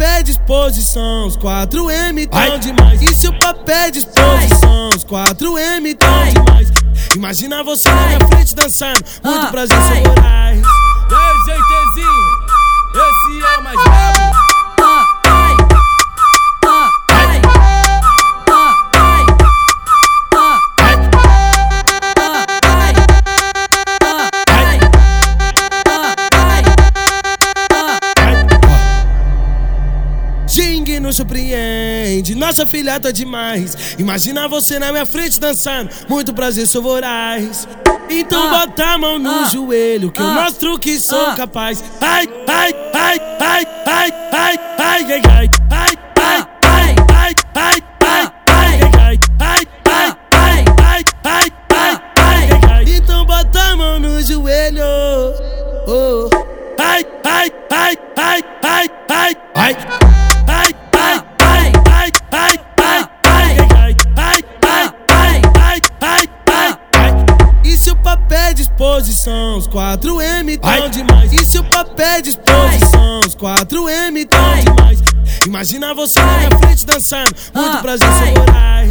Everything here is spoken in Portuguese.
papel é disposição, os 4M tão demais. E se o papel é disposição, os 4M tão demais. Imagina você na minha frente dançando, muito Ah, prazer, ai. sou voraz. E aí, GTzinho? Esse Xing nos surpreende, nossa filha tá demais. Imagina você na minha frente dançando, muito prazer, sou voraz. Então Ah. bota a mão no Ah. joelho, que eu Ah. mostro que sou Ah. capaz. Ai, ai, ai, ai, ai, ai, ai, ai, ai, ai, ai, ai, ai, ai. Então joelho. Oh. Ai, ai, ai, ai, ai, ai. Ai, disposição, os 4M tão demais. E se o papel é disposição, os 4M tão demais. Imagina você na minha frente dançando, muito Ah, prazer, ai.